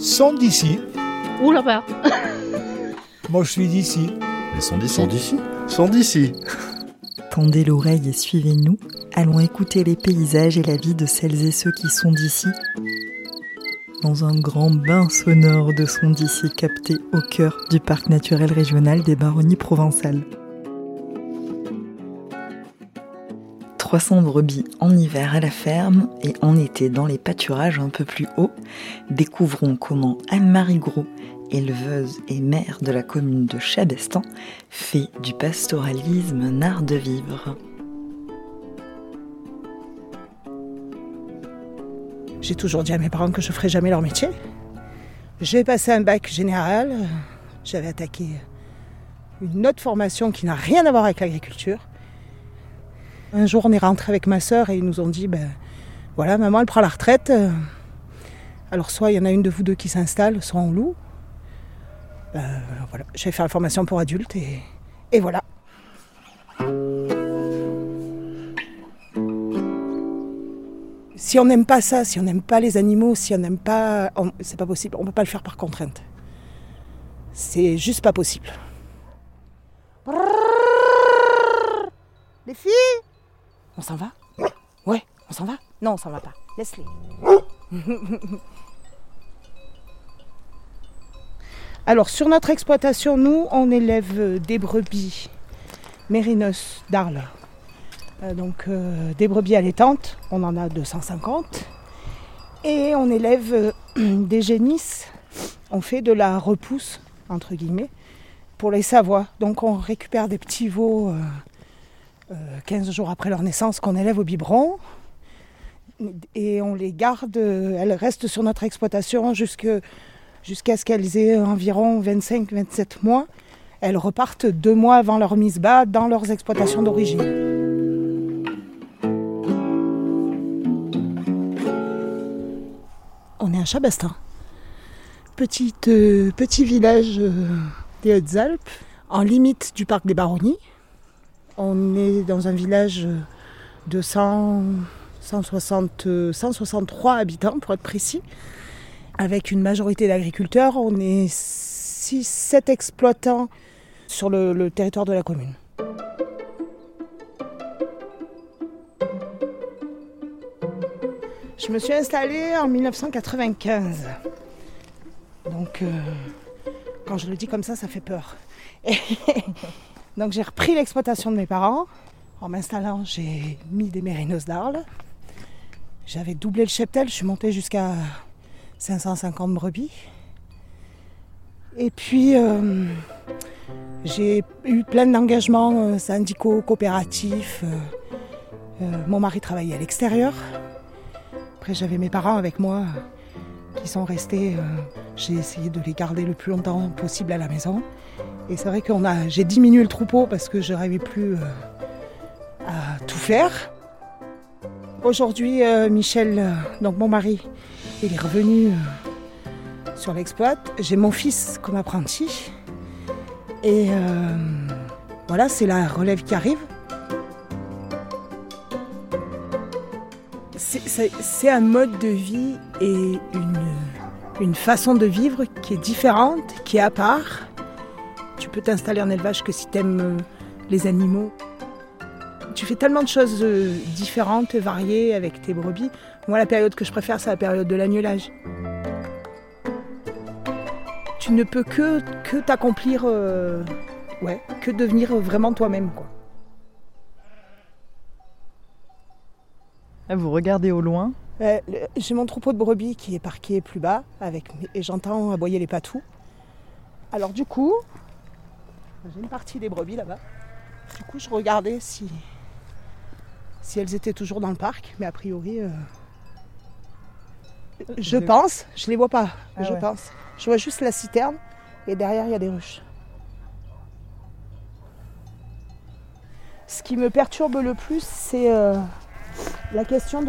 sont d'ici. Ouh là-bas. Moi, je suis d'ici. Ils sont d'ici. Sont d'ici Sont d'ici. Tendez l'oreille et suivez-nous. Allons écouter les paysages et la vie de celles et ceux qui sont d'ici. Dans un grand bain sonore de sons d'ici capté au cœur du parc naturel régional des Baronnies provençales. 300 brebis en hiver à la ferme et en été dans les pâturages un peu plus hauts, découvrons comment Anne-Marie Gros, éleveuse et mère de la commune de Chabestan, fait du pastoralisme un art de vivre. J'ai toujours dit à mes parents que je ferais jamais leur métier. J'ai passé un bac général, j'avais attaqué une autre formation qui n'a rien à voir avec l'agriculture. Un jour, on est rentré avec ma sœur et ils nous ont dit ben voilà, maman, elle prend la retraite. Alors, soit il y en a une de vous deux qui s'installe, soit on loue. Ben, voilà, j'ai fait la formation pour adultes et, voilà. Si on n'aime pas ça, si on n'aime pas les animaux, si on n'aime pas. C'est pas possible, on peut pas le faire par contrainte. C'est juste pas possible. Les filles? On s'en va? Ouais, on s'en va? Non, on s'en va pas. Laisse-les. Alors, sur notre exploitation, nous, on élève euh, des brebis mérinos d'Arles. Euh, donc, euh, des brebis allaitantes, on en a 250. Et on élève euh, des génisses. On fait de la repousse, entre guillemets, pour les Savoies. Donc, on récupère des petits veaux 15 jours après leur naissance qu'on élève au biberon. Et on les garde, euh, elles restent sur notre exploitation jusqu'à ce qu'elles aient environ 25-27 mois. Elles repartent deux mois avant leur mise bas dans leurs exploitations d'origine. On est à Chabastin, euh, petit village euh, des Hautes-Alpes, en limite du parc des Baronnies. On est dans un village de 100, 160, euh, 163 habitants pour être précis avec une majorité d'agriculteurs. On est 6-7 exploitants sur le, le territoire de la commune. Je me suis installée en 1995. Donc, euh, quand je le dis comme ça, ça fait peur. Donc, j'ai repris l'exploitation de mes parents. En m'installant, j'ai mis des mérinos d'Arles. J'avais doublé le cheptel, je suis montée jusqu'à 550 brebis. Et puis, euh, j'ai eu plein d'engagements euh, syndicaux, coopératifs. euh, mon mari travaillait à l'extérieur. Après, j'avais mes parents avec moi qui sont restés. J'ai essayé de les garder le plus longtemps possible à la maison. Et c'est vrai a, j'ai diminué le troupeau parce que je n'arrivais plus euh, à tout faire. Aujourd'hui, euh, Michel, euh, donc mon mari, il est revenu sur l'exploit. J'ai mon fils comme apprenti. Et voilà, c'est la relève qui arrive. C'est un mode de vie et une, une façon de vivre qui est différente, qui est à part. Tu peux t'installer en élevage que si tu aimes les animaux. Tu fais tellement de choses euh, différentes, variées avec tes brebis. Moi, la période que je préfère, c'est la période de l'agnelage. Tu ne peux que, que t'accomplir, euh, ouais, que devenir vraiment toi-même. vous regardez au loin. Euh, J'ai mon troupeau de brebis qui est parqué plus bas avec, mes- et j'entends aboyer les patous. Alors du coup, j'ai une partie des brebis là-bas. Du coup, je regardais si, si elles étaient toujours dans le parc, mais a priori, euh, je Vous- pense, je les vois pas, Ah je ouais. pense. Je vois juste la citerne et derrière il y a des ruches. Ce qui me perturbe le plus, c'est euh, la question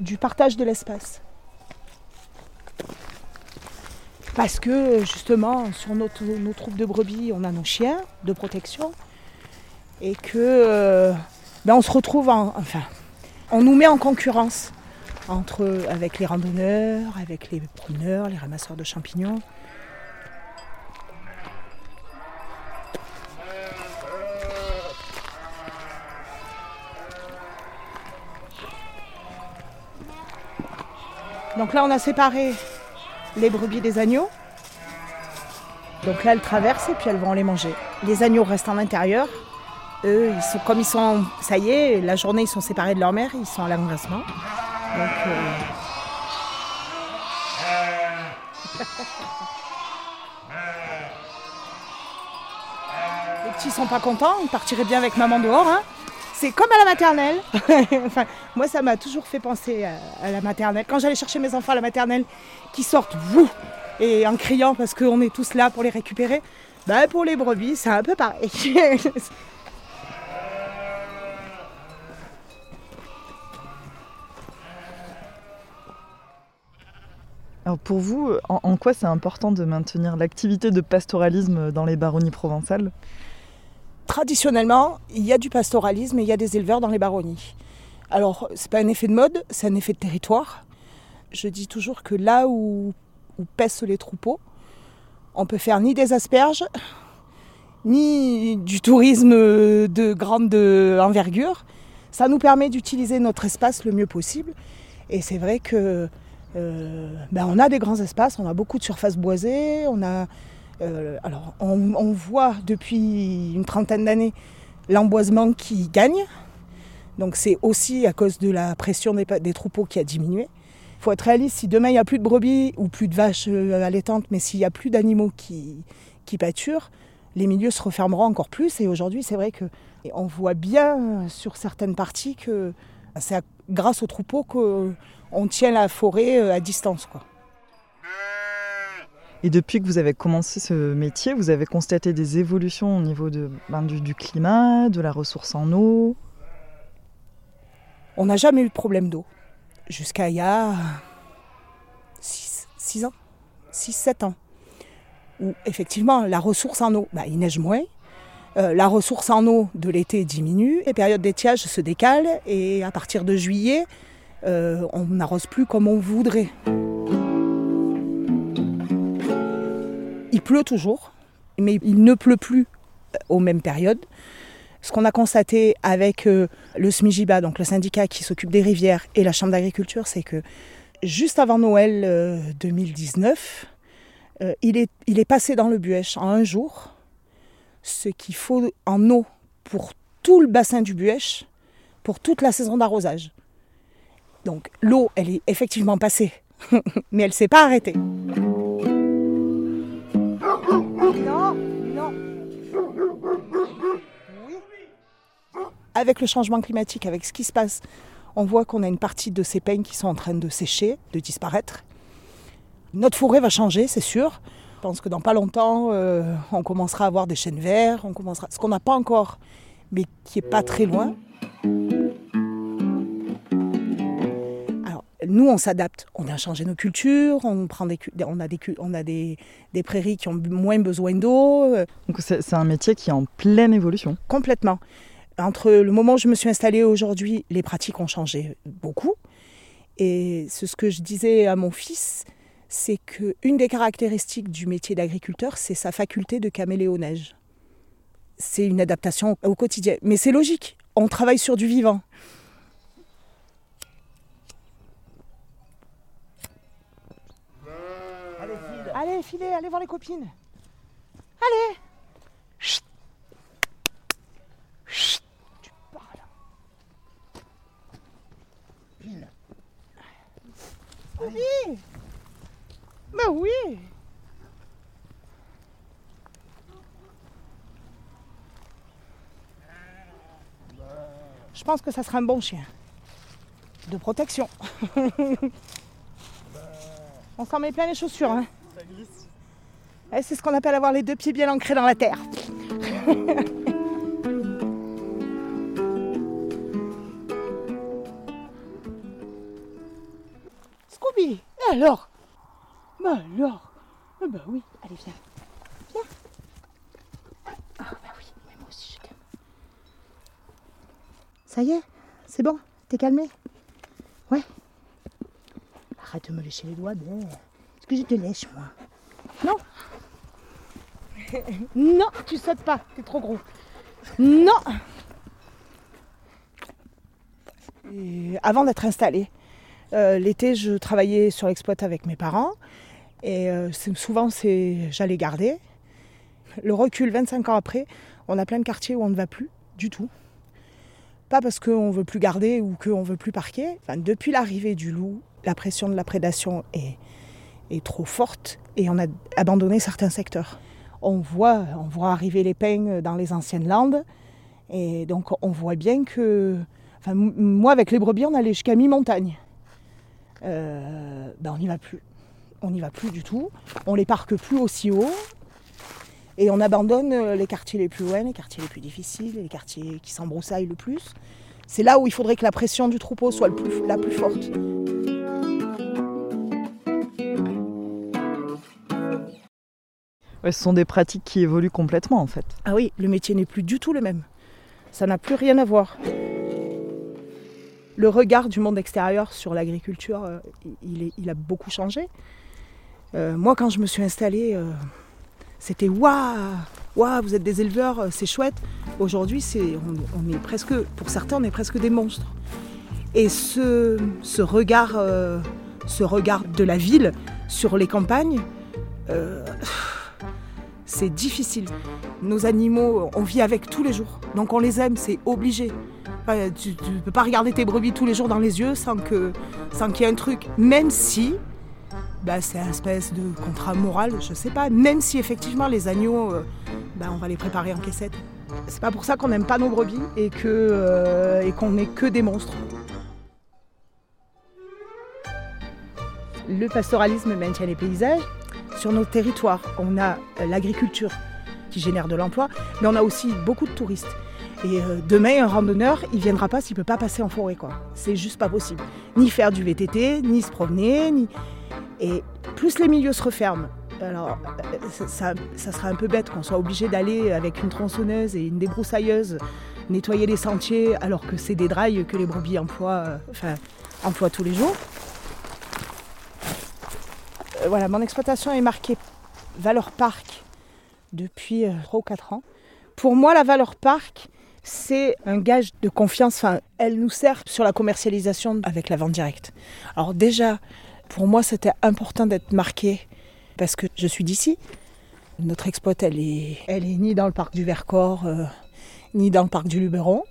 du- partage de l'espace. Parce que justement, sur nos troupes de brebis, on a nos chiens de protection. Et que euh, ben, on se retrouve en. Enfin, on nous met en concurrence entre avec les randonneurs, avec les promeneurs, les ramasseurs de champignons. Donc là, on a séparé les brebis des agneaux. Donc là, elles traversent et puis elles vont les manger. Les agneaux restent en intérieur. Eux, ils sont, comme ils sont, ça y est, la journée, ils sont séparés de leur mère, ils sont à l'engraissement. Donc, euh, les petits sont pas contents, ils partiraient bien avec maman dehors. hein. C'est comme à la maternelle. Enfin, moi, ça m'a toujours fait penser à, la maternelle. Quand j'allais chercher mes enfants à la maternelle, qui sortent, vous, et en criant parce qu'on est tous là pour les récupérer, bah, pour les brebis, c'est un peu pareil. Alors pour vous, en quoi c'est important de maintenir l'activité de pastoralisme dans les baronnies provençales? Traditionnellement, il y a du pastoralisme et il y a des éleveurs dans les baronnies. Alors, c'est pas un effet de mode, c'est un effet de territoire. Je dis toujours que là où, pèsent les troupeaux, on peut faire ni des asperges, ni du tourisme de grande envergure. Ça nous permet d'utiliser notre espace le mieux possible. Et c'est vrai que euh, ben on a des grands espaces, on a beaucoup de surfaces boisées, on a euh, alors, on, voit depuis une trentaine d'années l'emboisement qui gagne. Donc, c'est aussi à cause de la pression des, troupeaux qui a diminué. Il faut être réaliste, si demain il n'y a plus de brebis ou plus de vaches euh, allaitantes, mais s'il n'y a plus d'animaux qui, pâturent, les milieux se refermeront encore plus. Et aujourd'hui, c'est vrai que on voit bien euh, sur certaines parties que c'est grâce aux troupeaux qu'on tient la forêt à distance. Et depuis que vous avez commencé ce métier, vous avez constaté des évolutions au niveau de, ben, du, climat, de la ressource en eau? On n'a jamais eu de problème d'eau. Jusqu'à il y a 6 ans, 6-7 ans. Où effectivement, la ressource en eau, bah, il neige moins. Euh, la ressource en eau de l'été diminue. Les périodes d'étiage se décalent. Et à partir de juillet, euh, on n'arrose plus comme on voudrait. Pleut toujours, mais il ne pleut plus euh, aux mêmes périodes. Ce qu'on a constaté avec euh, le SMIGIBA, donc le syndicat qui s'occupe des rivières, et la Chambre d'agriculture, c'est que juste avant Noël euh, 2019, euh, il, est, il est passé dans le Buèche en un jour ce qu'il faut en eau pour tout le bassin du Buèche, pour toute la saison d'arrosage. Donc l'eau, elle est effectivement passée, mais elle ne s'est pas arrêtée. Non, non. Avec le changement climatique, avec ce qui se passe, on voit qu'on a une partie de ces peignes qui sont en train de sécher, de disparaître. Notre forêt va changer, c'est sûr. Je pense que dans pas longtemps, euh, on commencera à avoir des chênes verts, on commencera, ce qu'on n'a pas encore, mais qui est pas très loin. Nous, on s'adapte. On a changé nos cultures, on, prend des, on a, des, on a des, des prairies qui ont moins besoin d'eau. euh, Donc c'est c'est un métier qui est en pleine évolution. Complètement. Entre le moment où je me suis installée et aujourd'hui, les pratiques ont changé beaucoup. Et c'est ce que je disais à mon fils, c'est qu'une des caractéristiques du métier d'agriculteur, c'est sa faculté de caméléonnage. C'est une adaptation au quotidien. Mais c'est logique, on travaille sur du vivant. Allez, filez, allez voir les copines. Allez Chut. Chut. Tu parles. Oui Bah oui Je pense que ça sera un bon chien. De protection. On s'en met plein les chaussures. Hein. Eh, C'est ce qu'on appelle avoir les deux pieds bien ancrés dans la terre. Scooby, et alors? Bah alors? Ah Bah oui, allez viens. Viens. Ah bah oui, moi aussi je t'aime. Ça y est, c'est bon, t'es calmé? Ouais. Arrête de me lécher les doigts, ben. Est-ce que je te lèche, moi Non Non, tu sautes pas, t'es trop gros. Non Et Avant d'être installée, euh, l'été, je travaillais sur l'exploit avec mes parents. Et euh, souvent, c'est, j'allais garder. Le recul, 25 ans après, on a plein de quartiers où on ne va plus du tout. Pas parce qu'on veut plus garder ou qu'on veut plus parquer. Depuis l'arrivée du loup, la pression de la prédation est, est trop forte et on a abandonné certains secteurs. On voit, on voit arriver les peignes dans les anciennes landes et donc on voit bien que, enfin, moi avec les brebis, on allait jusqu'à mi-montagne. Euh, ben, on n'y va plus. On n'y va plus du tout. On les parque plus aussi haut. Et on abandonne euh, les quartiers les plus loin, les quartiers les plus difficiles, les quartiers qui s'embroussaillent le plus. C'est là où il faudrait que la pression du troupeau soit le plus- la plus forte. Ce sont des pratiques qui évoluent complètement en fait. Ah oui, le métier n'est plus du tout le même. Ça n'a plus rien à voir. Le regard du monde extérieur sur l'agriculture, euh, il, a beaucoup changé. Euh, moi, quand je me suis installée, euh, c'était waouh, waouh, vous êtes des éleveurs, c'est chouette. Aujourd'hui, on, est presque, pour certains, on est presque des monstres. Et ce, regard, ce regard de la ville sur les campagnes, c'est difficile. Nos animaux, on vit avec tous les jours. Donc on les aime, c'est obligé. Enfin, tu ne peux pas regarder tes brebis tous les jours dans les yeux sans que sans qu'il y ait un truc. Même si bah, c'est un espèce de contrat moral, je sais pas. Même si effectivement les agneaux, euh, bah, on va les préparer en caissette. C'est pas pour ça qu'on n'aime pas nos brebis et que euh, et qu'on n'est que des monstres. Le pastoralisme maintient les paysages. Sur nos territoires, on a euh, l'agriculture qui génère de l'emploi, mais on a aussi beaucoup de touristes. Et euh, demain, un randonneur, il viendra pas s'il peut pas passer en forêt. C'est juste pas possible. Ni faire du VTT, ni se promener, ni. Et plus les milieux se referment. Alors, euh, ça, sera un peu bête qu'on soit obligé d'aller avec une tronçonneuse et une débroussailleuse nettoyer les sentiers, alors que c'est des drailles que les brebis emploient tous les jours. Euh, voilà, mon exploitation est marquée valeur parc depuis 3 ou 4 ans. Pour moi, la valeur parc, c'est un gage de confiance. Elle nous sert sur la commercialisation avec la vente directe. Alors déjà, pour moi, c'était important d'être marqué parce que je suis d'ici. Notre exploit, elle est, elle ni dans le parc du Vercors, euh, ni dans le parc du Luberon.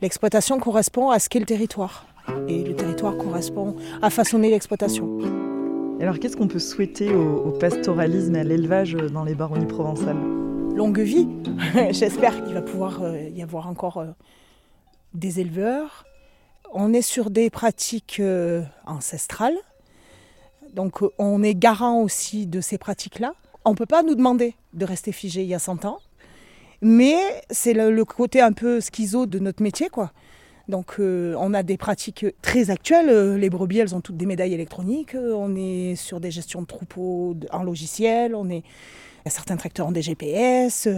L'exploitation correspond à ce qu'est le territoire. Et le territoire correspond à façonner l'exploitation. Alors qu'est-ce qu'on peut souhaiter au, pastoralisme et à l'élevage dans les baronnies provençales longue vie. J'espère qu'il va pouvoir euh, y avoir encore euh, des éleveurs. On est sur des pratiques euh, ancestrales. Donc on est garant aussi de ces pratiques-là. On ne peut pas nous demander de rester figé il y a 100 ans. Mais c'est le, le côté un peu schizo de notre métier, quoi. Donc euh, on a des pratiques très actuelles. Euh, Les brebis, elles ont toutes des médailles électroniques. Euh, On est sur des gestions de troupeaux en logiciel. On est certains tracteurs ont des GPS.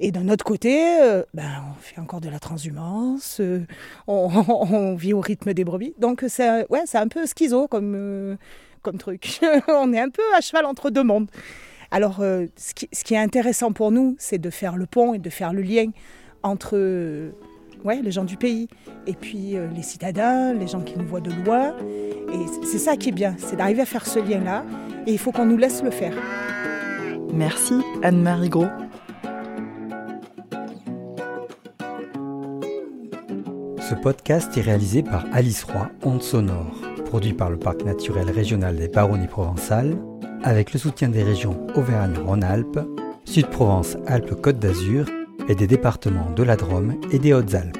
Et d'un autre côté, ben, on fait encore de la transhumance. on, vit au rythme des brebis. Donc c'est ouais, un peu schizo comme, comme truc. on est un peu à cheval entre deux mondes. Alors ce, qui, ce qui est intéressant pour nous, c'est de faire le pont et de faire le lien entre ouais, les gens du pays et puis euh, les citadins, les gens qui nous voient de loin. Et c'est- c'est ça qui est bien, c'est d'arriver à faire ce lien-là. Et il faut qu'on nous laisse le faire. Merci Anne-Marie Gros. Ce podcast est réalisé par Alice Roy, Onde Sonore, produit par le Parc naturel régional des Baronnies provençales, avec le soutien des régions Auvergne-Rhône-Alpes, Sud-Provence-Alpes-Côte d'Azur et des départements de la Drôme et des Hautes-Alpes.